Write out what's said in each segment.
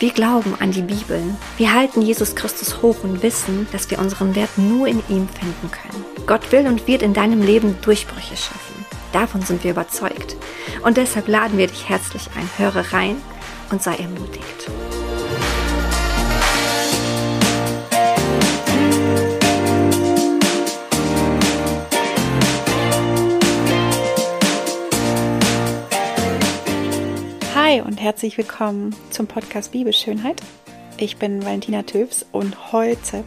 Wir glauben an die Bibel. Wir halten Jesus Christus hoch und wissen, dass wir unseren Wert nur in ihm finden können. Gott will und wird in deinem Leben Durchbrüche schaffen. Davon sind wir überzeugt. Und deshalb laden wir dich herzlich ein. Höre rein und sei ermutigt. Hi und herzlich willkommen zum Podcast Bibelschönheit. Ich bin Valentina Töfs und heute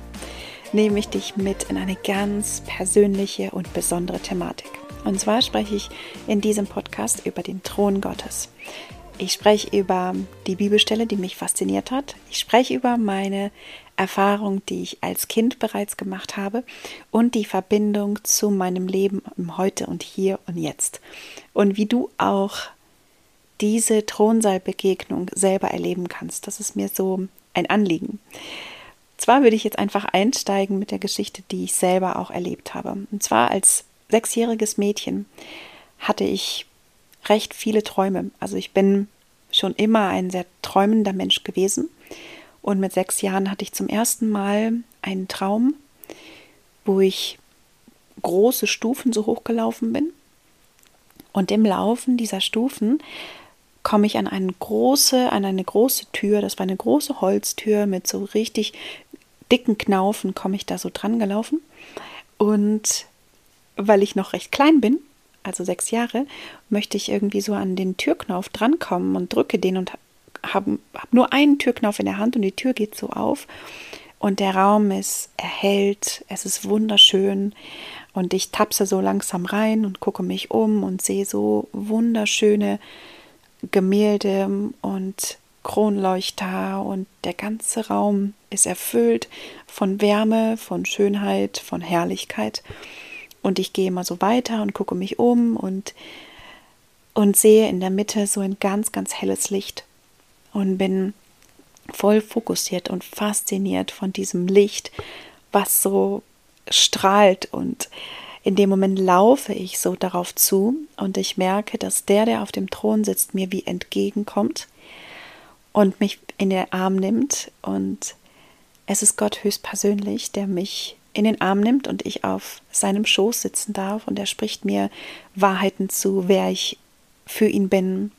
nehme ich dich mit in eine ganz persönliche und besondere Thematik. Und zwar spreche ich in diesem Podcast über den Thron Gottes. Ich spreche über die Bibelstelle, die mich fasziniert hat. Ich spreche über meine Erfahrung, die ich als Kind bereits gemacht habe und die Verbindung zu meinem Leben im Heute und Hier und Jetzt. Und wie du auch diese Thronsaalbegegnung selber erleben kannst. Das ist mir so ein Anliegen. Zwar würde ich jetzt einfach einsteigen mit der Geschichte, die ich selber auch erlebt habe. Und zwar als sechsjähriges Mädchen hatte ich recht viele Träume. Also ich bin schon immer ein sehr träumender Mensch gewesen. Und mit sechs Jahren hatte ich zum ersten Mal einen Traum, wo ich große Stufen so hochgelaufen bin. Und im Laufen dieser Stufen komme ich an eine große, an eine große Tür. Das war eine große Holztür mit so richtig dicken Knaufen, komme ich da so dran gelaufen. Und weil ich noch recht klein bin, also sechs Jahre, möchte ich irgendwie so an den Türknauf drankommen und drücke den und habe hab nur einen Türknauf in der Hand und die Tür geht so auf. Und der Raum ist erhellt, es ist wunderschön. Und ich tapse so langsam rein und gucke mich um und sehe so wunderschöne Gemälde und Kronleuchter und der ganze Raum ist erfüllt von Wärme, von Schönheit, von Herrlichkeit. Und ich gehe immer so weiter und gucke mich um und, und sehe in der Mitte so ein ganz, ganz helles Licht und bin voll fokussiert und fasziniert von diesem Licht, was so strahlt und in dem Moment laufe ich so darauf zu und ich merke, dass der, der auf dem Thron sitzt, mir wie entgegenkommt und mich in den Arm nimmt. Und es ist Gott höchstpersönlich, der mich in den Arm nimmt und ich auf seinem Schoß sitzen darf. Und er spricht mir Wahrheiten zu, wer ich für ihn bin,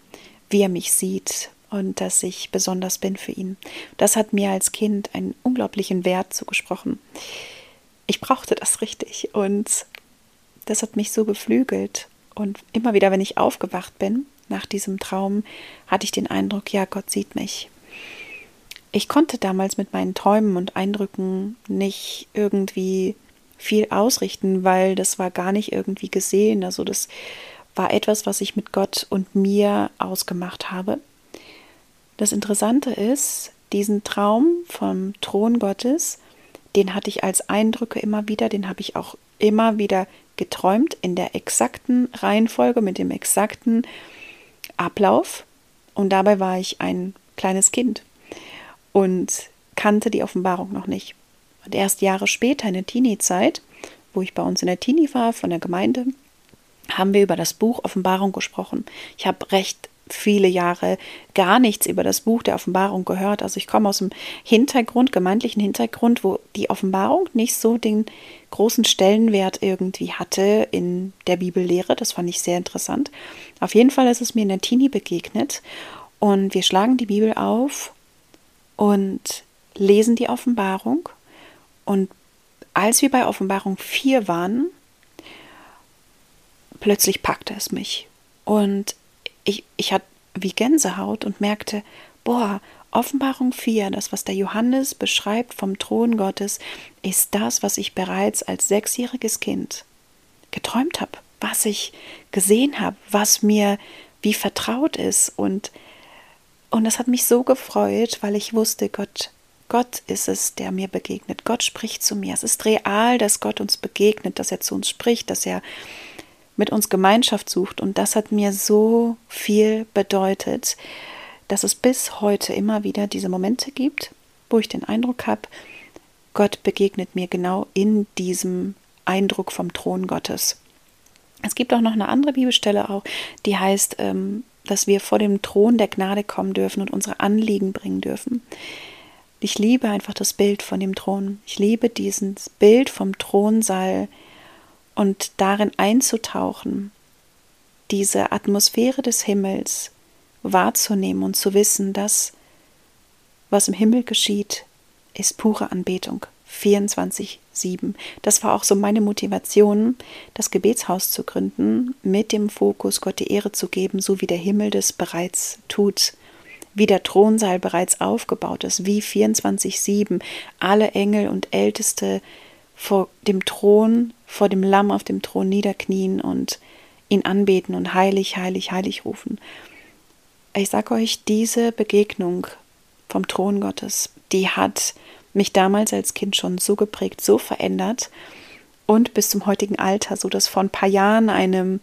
wie er mich sieht und dass ich besonders bin für ihn. Das hat mir als Kind einen unglaublichen Wert zugesprochen. Ich brauchte das richtig und das hat mich so beflügelt. Und immer wieder, wenn ich aufgewacht bin nach diesem Traum, hatte ich den Eindruck, ja, Gott sieht mich. Ich konnte damals mit meinen Träumen und Eindrücken nicht irgendwie viel ausrichten, weil das war gar nicht irgendwie gesehen. Also das war etwas, was ich mit Gott und mir ausgemacht habe. Das Interessante ist, diesen Traum vom Thron Gottes, den hatte ich als Eindrücke immer wieder, den habe ich auch immer wieder geträumt in der exakten Reihenfolge, mit dem exakten Ablauf. Und dabei war ich ein kleines Kind und kannte die Offenbarung noch nicht. Und erst Jahre später, in der Teenie-Zeit, wo ich bei uns in der Teenie war, von der Gemeinde, haben wir über das Buch Offenbarung gesprochen. Ich habe recht viele Jahre gar nichts über das Buch der Offenbarung gehört. Also ich komme aus dem Hintergrund, gemeindlichen Hintergrund, wo die Offenbarung nicht so den großen Stellenwert irgendwie hatte in der Bibellehre. Das fand ich sehr interessant. Auf jeden Fall ist es mir in der Teenie begegnet und wir schlagen die Bibel auf und lesen die Offenbarung. Und als wir bei Offenbarung 4 waren, plötzlich packte es mich. Und ich, ich hatte wie Gänsehaut und merkte, boah, Offenbarung 4, das, was der Johannes beschreibt vom Thron Gottes, ist das, was ich bereits als sechsjähriges Kind geträumt habe, was ich gesehen habe, was mir wie vertraut ist. Und, und das hat mich so gefreut, weil ich wusste, Gott Gott ist es, der mir begegnet. Gott spricht zu mir. Es ist real, dass Gott uns begegnet, dass er zu uns spricht, dass er mit uns Gemeinschaft sucht. Und das hat mir so viel bedeutet, dass es bis heute immer wieder diese Momente gibt, wo ich den Eindruck habe, Gott begegnet mir genau in diesem Eindruck vom Thron Gottes. Es gibt auch noch eine andere Bibelstelle auch, die heißt, ähm, dass wir vor dem Thron der Gnade kommen dürfen und unsere Anliegen bringen dürfen. Ich liebe einfach das Bild von dem Thron. Ich liebe dieses Bild vom Thronsaal und darin einzutauchen, diese Atmosphäre des Himmels wahrzunehmen und zu wissen, dass was im Himmel geschieht, ist pure Anbetung. 24-7. Das war auch so meine Motivation, das Gebetshaus zu gründen, mit dem Fokus, Gott die Ehre zu geben, so wie der Himmel das bereits tut, wie der Thronsaal bereits aufgebaut ist, wie 24-7 alle Engel und Älteste vor dem Thron, vor dem Lamm auf dem Thron niederknien und ihn anbeten und heilig, heilig, heilig rufen. Ich sage euch, diese Begegnung vom Thron Gottes, die hat mich damals als Kind schon so geprägt, so verändert und bis zum heutigen Alter, so dass vor ein paar Jahren eine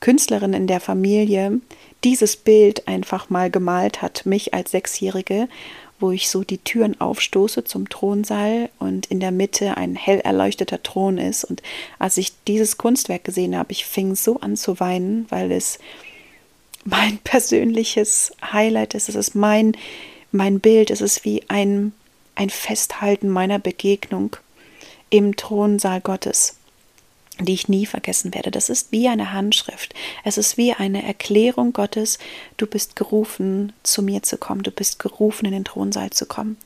Künstlerin in der Familie dieses Bild einfach mal gemalt hat, mich als Sechsjährige, wo ich so die Türen aufstoße zum Thronsaal und in der Mitte ein hell erleuchteter Thron ist. Und als ich dieses Kunstwerk gesehen habe, ich fing so an zu weinen, weil es mein persönliches Highlight ist. Es ist mein, mein Bild. Es ist wie ein, ein Festhalten meiner Begegnung im Thronsaal Gottes die ich nie vergessen werde. Das ist wie eine Handschrift. Es ist wie eine Erklärung Gottes, du bist gerufen, zu mir zu kommen, du bist gerufen, in den Thronsaal zu kommen.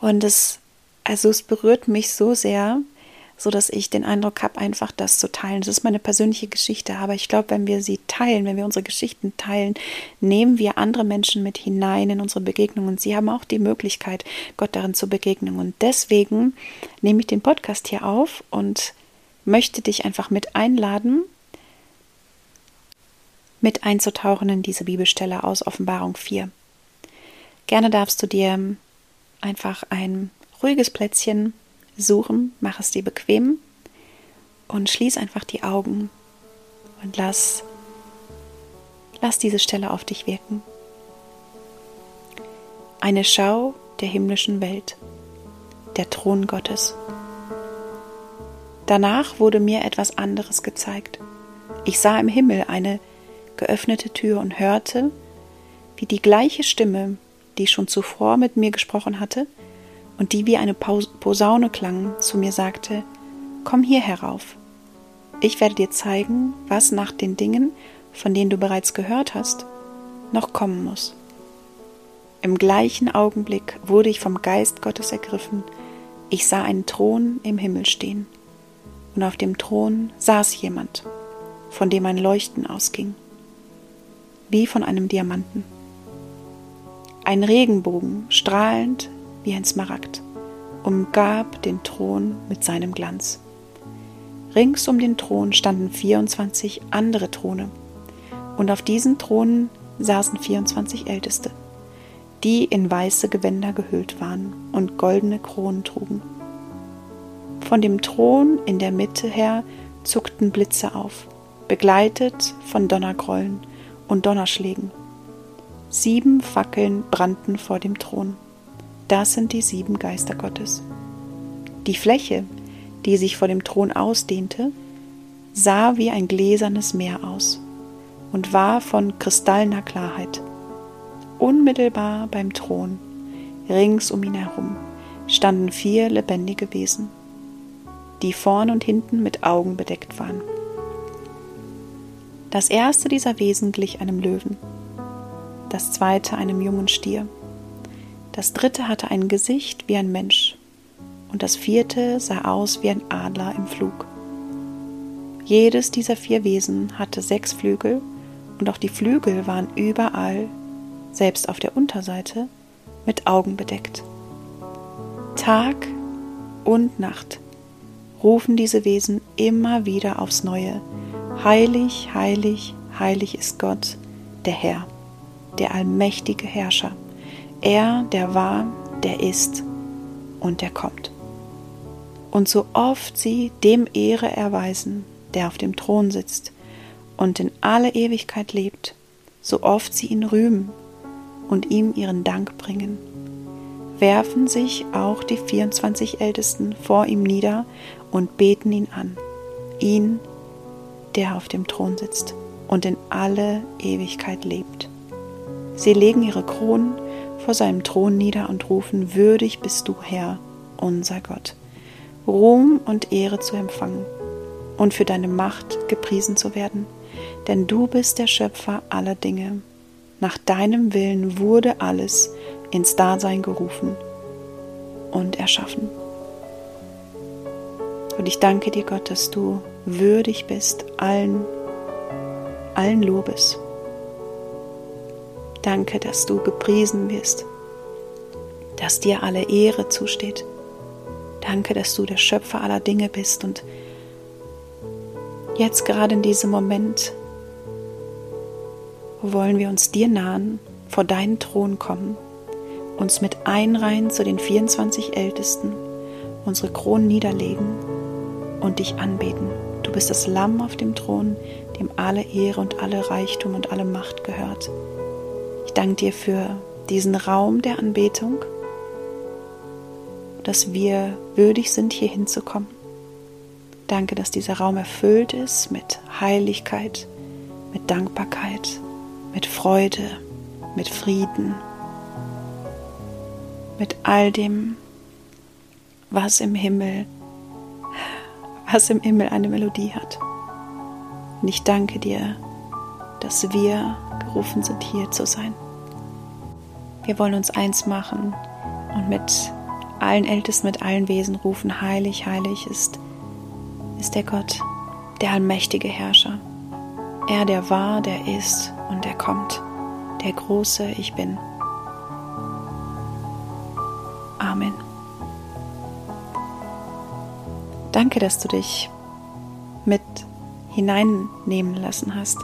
Und es, also es berührt mich so sehr, so dass ich den Eindruck habe, einfach das zu teilen. Das ist meine persönliche Geschichte, aber ich glaube, wenn wir sie teilen, wenn wir unsere Geschichten teilen, nehmen wir andere Menschen mit hinein in unsere Begegnungen. Sie haben auch die Möglichkeit, Gott darin zu begegnen. Und deswegen nehme ich den Podcast hier auf und möchte dich einfach mit einladen, mit einzutauchen in diese Bibelstelle aus Offenbarung 4. Gerne darfst du dir einfach ein ruhiges Plätzchen suchen, mach es dir bequem und schließ einfach die Augen und lass, lass diese Stelle auf dich wirken. Eine Schau der himmlischen Welt, der Thron Gottes. Danach wurde mir etwas anderes gezeigt. Ich sah im Himmel eine geöffnete Tür und hörte, wie die gleiche Stimme, die schon zuvor mit mir gesprochen hatte und die wie eine Posaune klang, zu mir sagte, Komm hier herauf. Ich werde dir zeigen, was nach den Dingen, von denen du bereits gehört hast, noch kommen muss. Im gleichen Augenblick wurde ich vom Geist Gottes ergriffen. Ich sah einen Thron im Himmel stehen und auf dem Thron saß jemand, von dem ein Leuchten ausging, wie von einem Diamanten. Ein Regenbogen, strahlend wie ein Smaragd, umgab den Thron mit seinem Glanz. Rings um den Thron standen 24 andere Throne, und auf diesen Thronen saßen 24 Älteste, die in weiße Gewänder gehüllt waren und goldene Kronen trugen. Von dem Thron in der Mitte her zuckten Blitze auf, begleitet von Donnergrollen und Donnerschlägen. Sieben Fackeln brannten vor dem Thron. Das sind die sieben Geister Gottes. Die Fläche, die sich vor dem Thron ausdehnte, sah wie ein gläsernes Meer aus und war von kristallner Klarheit. Unmittelbar beim Thron, rings um ihn herum, standen vier lebendige Wesen die vorn und hinten mit Augen bedeckt waren. Das erste dieser Wesen glich einem Löwen, das zweite einem jungen Stier, das dritte hatte ein Gesicht wie ein Mensch und das vierte sah aus wie ein Adler im Flug. Jedes dieser vier Wesen hatte sechs Flügel und auch die Flügel waren überall, selbst auf der Unterseite, mit Augen bedeckt. Tag und Nacht rufen diese Wesen immer wieder aufs Neue. Heilig, heilig, heilig ist Gott, der Herr, der allmächtige Herrscher. Er, der war der ist und der kommt. Und so oft sie dem Ehre erweisen, der auf dem Thron sitzt und in alle Ewigkeit lebt, so oft sie ihn rühmen und ihm ihren Dank bringen, werfen sich auch die 24 Ältesten vor ihm nieder und beten ihn an, ihn, der auf dem Thron sitzt und in alle Ewigkeit lebt. Sie legen ihre Kronen vor seinem Thron nieder und rufen, würdig bist du, Herr, unser Gott, Ruhm und Ehre zu empfangen und für deine Macht gepriesen zu werden, denn du bist der Schöpfer aller Dinge. Nach deinem Willen wurde alles ins Dasein gerufen und erschaffen. Und ich danke dir, Gott, dass du würdig bist allen, allen Lobes. Danke, dass du gepriesen wirst, dass dir alle Ehre zusteht. Danke, dass du der Schöpfer aller Dinge bist und jetzt gerade in diesem Moment wollen wir uns dir nahen, vor deinen Thron kommen, uns mit einreihen zu den 24 Ältesten, unsere Kronen niederlegen und dich anbeten. Du bist das Lamm auf dem Thron, dem alle Ehre und alle Reichtum und alle Macht gehört. Ich danke dir für diesen Raum der Anbetung, dass wir würdig sind, hier hinzukommen. Danke, dass dieser Raum erfüllt ist mit Heiligkeit, mit Dankbarkeit, mit Freude, mit Frieden, mit all dem, was im Himmel, was im Himmel eine Melodie hat. Und ich danke dir, dass wir gerufen sind, hier zu sein. Wir wollen uns eins machen und mit allen Ältesten, mit allen Wesen rufen, heilig, heilig ist, ist der Gott, der allmächtige Herrscher. Er, der war, der ist und der kommt, der große Ich bin. Danke, dass du dich mit hineinnehmen lassen hast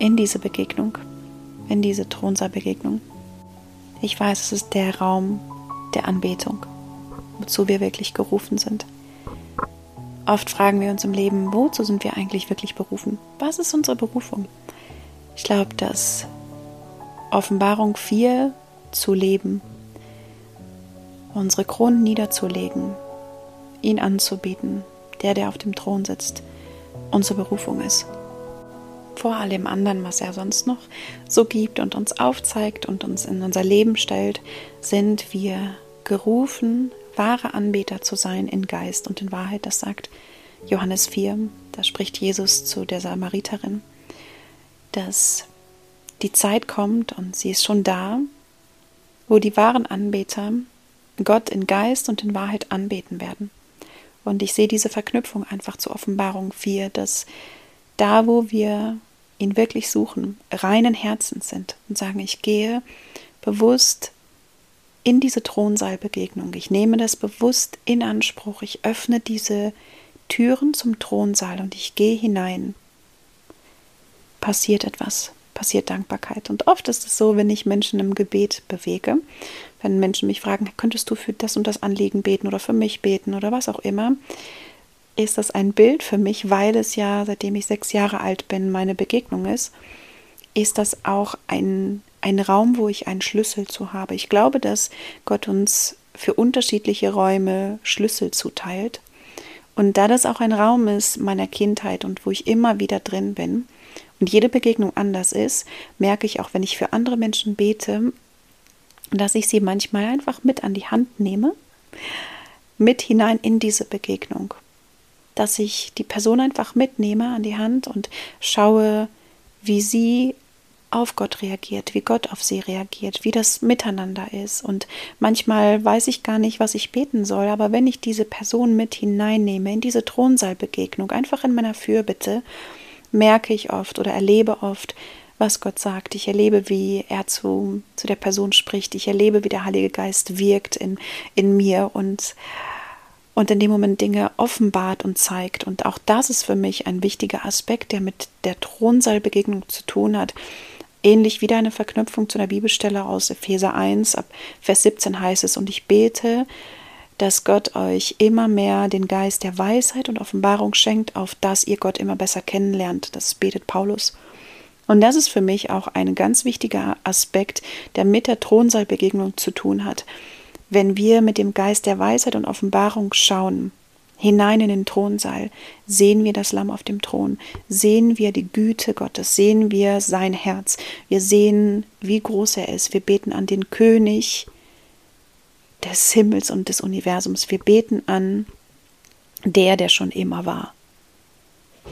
in diese Begegnung, in diese Thronsaalbegegnung. Ich weiß, es ist der Raum der Anbetung, wozu wir wirklich gerufen sind. Oft fragen wir uns im Leben, wozu sind wir eigentlich wirklich berufen? Was ist unsere Berufung? Ich glaube, dass Offenbarung 4 zu leben, unsere Kronen niederzulegen, ihn anzubieten, der, der auf dem Thron sitzt, unsere Berufung ist vor allem anderen, was er sonst noch so gibt und uns aufzeigt und uns in unser Leben stellt, sind wir gerufen, wahre Anbeter zu sein in Geist und in Wahrheit. Das sagt Johannes 4, da spricht Jesus zu der Samariterin, dass die Zeit kommt und sie ist schon da, wo die wahren Anbeter Gott in Geist und in Wahrheit anbeten werden. Und ich sehe diese Verknüpfung einfach zur Offenbarung 4, dass da, wo wir ihn wirklich suchen, reinen Herzens sind und sagen, ich gehe bewusst in diese Thronsaalbegegnung. Ich nehme das bewusst in Anspruch. Ich öffne diese Türen zum Thronsaal und ich gehe hinein. Passiert etwas, passiert Dankbarkeit. Und oft ist es so, wenn ich Menschen im Gebet bewege, wenn Menschen mich fragen, könntest du für das und das Anliegen beten oder für mich beten oder was auch immer, ist das ein Bild für mich, weil es ja, seitdem ich sechs Jahre alt bin, meine Begegnung ist, ist das auch ein, ein Raum, wo ich einen Schlüssel zu habe. Ich glaube, dass Gott uns für unterschiedliche Räume Schlüssel zuteilt. Und da das auch ein Raum ist meiner Kindheit und wo ich immer wieder drin bin und jede Begegnung anders ist, merke ich auch, wenn ich für andere Menschen bete, dass ich sie manchmal einfach mit an die Hand nehme, mit hinein in diese Begegnung dass ich die Person einfach mitnehme an die Hand und schaue, wie sie auf Gott reagiert, wie Gott auf sie reagiert, wie das miteinander ist. Und manchmal weiß ich gar nicht, was ich beten soll, aber wenn ich diese Person mit hineinnehme in diese Thronsaalbegegnung, einfach in meiner Fürbitte, merke ich oft oder erlebe oft, was Gott sagt. Ich erlebe, wie er zu, zu der Person spricht. Ich erlebe, wie der Heilige Geist wirkt in, in mir und und in dem Moment Dinge offenbart und zeigt. Und auch das ist für mich ein wichtiger Aspekt, der mit der Thronsaalbegegnung zu tun hat. Ähnlich wieder eine Verknüpfung zu einer Bibelstelle aus Epheser 1, ab Vers 17 heißt es, und ich bete, dass Gott euch immer mehr den Geist der Weisheit und Offenbarung schenkt, auf dass ihr Gott immer besser kennenlernt. Das betet Paulus. Und das ist für mich auch ein ganz wichtiger Aspekt, der mit der Thronsaalbegegnung zu tun hat. Wenn wir mit dem Geist der Weisheit und Offenbarung schauen, hinein in den Thronsaal, sehen wir das Lamm auf dem Thron, sehen wir die Güte Gottes, sehen wir sein Herz, wir sehen, wie groß er ist, wir beten an den König, des Himmels und des Universums. Wir beten an der, der schon immer war.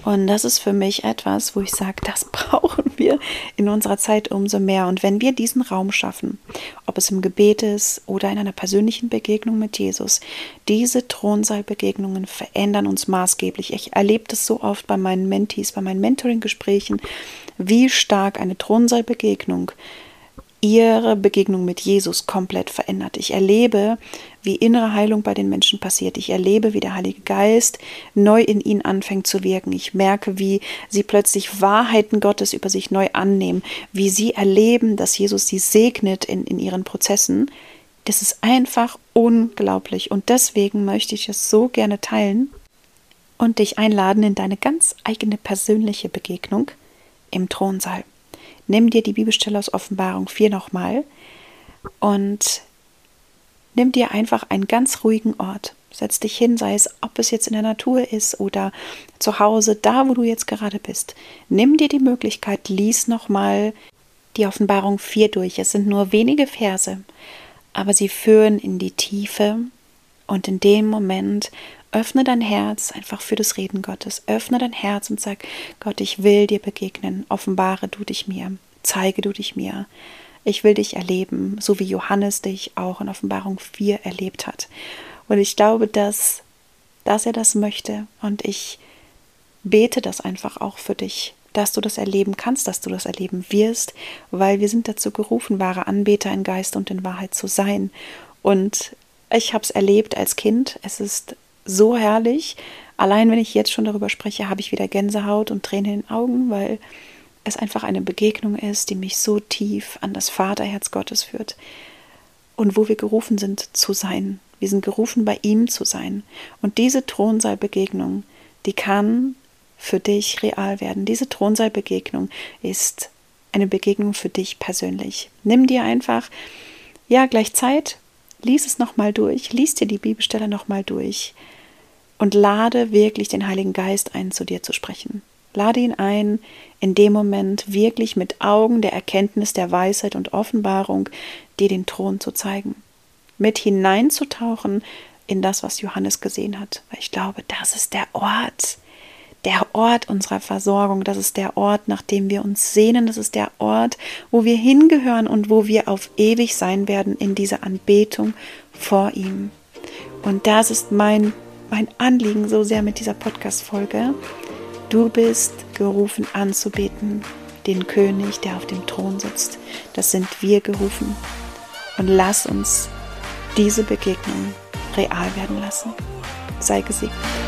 Und das ist für mich etwas, wo ich sage, das brauchen wir in unserer Zeit umso mehr. Und wenn wir diesen Raum schaffen, ob es im Gebet ist oder in einer persönlichen Begegnung mit Jesus, diese Thronsaalbegegnungen verändern uns maßgeblich. Ich erlebe das so oft bei meinen Mentees, bei meinen Mentoring-Gesprächen, wie stark eine Thronsaalbegegnung ihre Begegnung mit Jesus komplett verändert. Ich erlebe, wie innere Heilung bei den Menschen passiert. Ich erlebe, wie der Heilige Geist neu in ihnen anfängt zu wirken. Ich merke, wie sie plötzlich Wahrheiten Gottes über sich neu annehmen, wie sie erleben, dass Jesus sie segnet in, in ihren Prozessen. Das ist einfach unglaublich. Und deswegen möchte ich es so gerne teilen und dich einladen in deine ganz eigene persönliche Begegnung im Thronsaal nimm dir die Bibelstelle aus Offenbarung 4 nochmal und nimm dir einfach einen ganz ruhigen Ort. Setz dich hin, sei es, ob es jetzt in der Natur ist oder zu Hause, da wo du jetzt gerade bist. Nimm dir die Möglichkeit, lies nochmal die Offenbarung 4 durch. Es sind nur wenige Verse, aber sie führen in die Tiefe und in dem Moment Öffne dein Herz einfach für das Reden Gottes. Öffne dein Herz und sag, Gott, ich will dir begegnen. Offenbare du dich mir. Zeige du dich mir. Ich will dich erleben, so wie Johannes dich auch in Offenbarung 4 erlebt hat. Und ich glaube, dass, dass er das möchte. Und ich bete das einfach auch für dich, dass du das erleben kannst, dass du das erleben wirst, weil wir sind dazu gerufen, wahre Anbeter in Geist und in Wahrheit zu sein. Und ich habe es erlebt als Kind. Es ist so herrlich. Allein wenn ich jetzt schon darüber spreche, habe ich wieder Gänsehaut und Tränen in den Augen, weil es einfach eine Begegnung ist, die mich so tief an das Vaterherz Gottes führt und wo wir gerufen sind zu sein. Wir sind gerufen, bei ihm zu sein. Und diese Thronsaalbegegnung, die kann für dich real werden. Diese Thronsaalbegegnung ist eine Begegnung für dich persönlich. Nimm dir einfach, ja, gleich Zeit, lies es nochmal durch, lies dir die Bibelstelle nochmal durch und lade wirklich den Heiligen Geist ein, zu dir zu sprechen. Lade ihn ein, in dem Moment wirklich mit Augen der Erkenntnis, der Weisheit und Offenbarung dir den Thron zu zeigen. Mit hineinzutauchen in das, was Johannes gesehen hat. Weil ich glaube, das ist der Ort, der Ort unserer Versorgung, das ist der Ort, nach dem wir uns sehnen, das ist der Ort, wo wir hingehören und wo wir auf ewig sein werden in dieser Anbetung vor ihm. Und das ist mein mein Anliegen so sehr mit dieser Podcast-Folge. Du bist gerufen anzubeten, den König, der auf dem Thron sitzt. Das sind wir gerufen. Und lass uns diese Begegnung real werden lassen. Sei gesegnet.